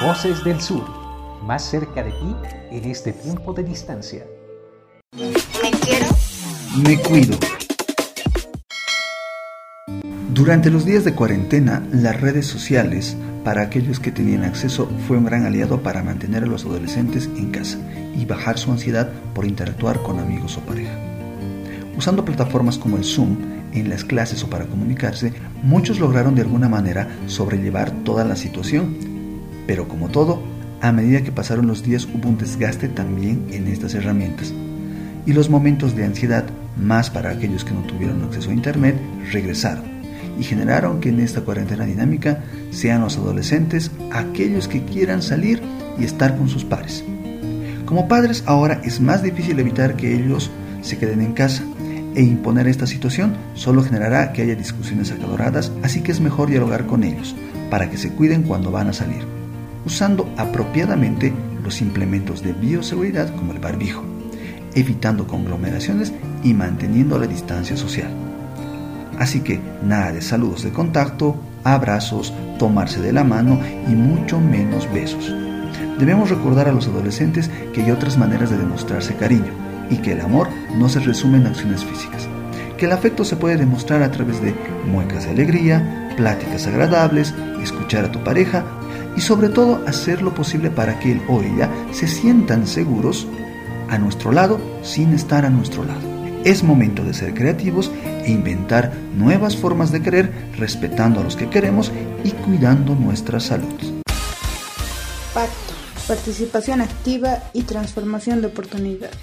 Voces del Sur, más cerca de ti en este tiempo de distancia. Me quiero. Me cuido. Durante los días de cuarentena, las redes sociales, para aquellos que tenían acceso, fue un gran aliado para mantener a los adolescentes en casa y bajar su ansiedad por interactuar con amigos o pareja. Usando plataformas como el Zoom en las clases o para comunicarse, muchos lograron de alguna manera sobrellevar toda la situación. Pero como todo, a medida que pasaron los días hubo un desgaste también en estas herramientas. Y los momentos de ansiedad, más para aquellos que no tuvieron acceso a Internet, regresaron y generaron que en esta cuarentena dinámica sean los adolescentes aquellos que quieran salir y estar con sus pares. Como padres ahora es más difícil evitar que ellos se queden en casa e imponer esta situación solo generará que haya discusiones acaloradas, así que es mejor dialogar con ellos para que se cuiden cuando van a salir, usando apropiadamente los implementos de bioseguridad como el barbijo, evitando conglomeraciones y manteniendo la distancia social. Así que nada de saludos de contacto, abrazos, tomarse de la mano y mucho menos besos. Debemos recordar a los adolescentes que hay otras maneras de demostrarse cariño y que el amor no se resume en acciones físicas. Que el afecto se puede demostrar a través de muecas de alegría, pláticas agradables, escuchar a tu pareja y sobre todo hacer lo posible para que él o ella se sientan seguros a nuestro lado sin estar a nuestro lado. Es momento de ser creativos e inventar nuevas formas de querer respetando a los que queremos y cuidando nuestra salud. Pacto, participación activa y transformación de oportunidades.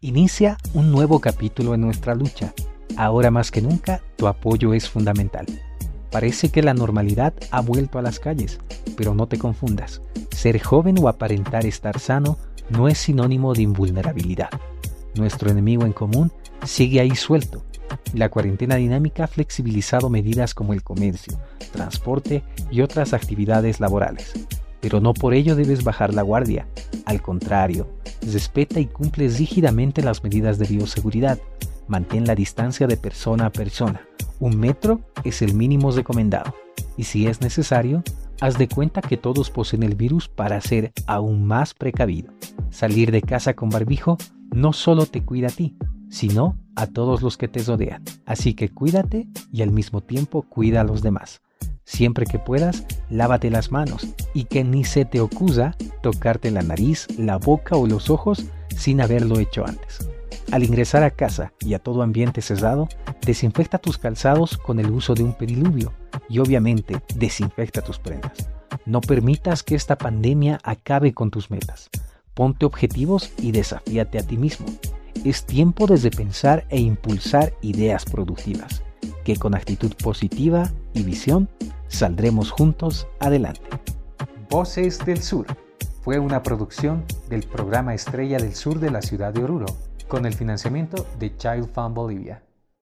Inicia un nuevo capítulo en nuestra lucha. Ahora más que nunca, tu apoyo es fundamental. Parece que la normalidad ha vuelto a las calles, pero no te confundas. Ser joven o aparentar estar sano no es sinónimo de invulnerabilidad. Nuestro enemigo en común sigue ahí suelto. La cuarentena dinámica ha flexibilizado medidas como el comercio, transporte y otras actividades laborales. Pero no por ello debes bajar la guardia. Al contrario, respeta y cumple rígidamente las medidas de bioseguridad. Mantén la distancia de persona a persona. Un metro es el mínimo recomendado. Y si es necesario, haz de cuenta que todos poseen el virus para ser aún más precavido. Salir de casa con barbijo no solo te cuida a ti, sino a todos los que te rodean. Así que cuídate y al mismo tiempo cuida a los demás. Siempre que puedas, lávate las manos y que ni se te ocurra tocarte la nariz, la boca o los ojos sin haberlo hecho antes. Al ingresar a casa y a todo ambiente cerrado, desinfecta tus calzados con el uso de un periluvio y obviamente desinfecta tus prendas. No permitas que esta pandemia acabe con tus metas. Ponte objetivos y desafíate a ti mismo. Es tiempo de pensar e impulsar ideas productivas, que con actitud positiva y visión saldremos juntos adelante. Voces del Sur fue una producción del programa Estrella del Sur de la ciudad de Oruro, con el financiamiento de Child Fund Bolivia.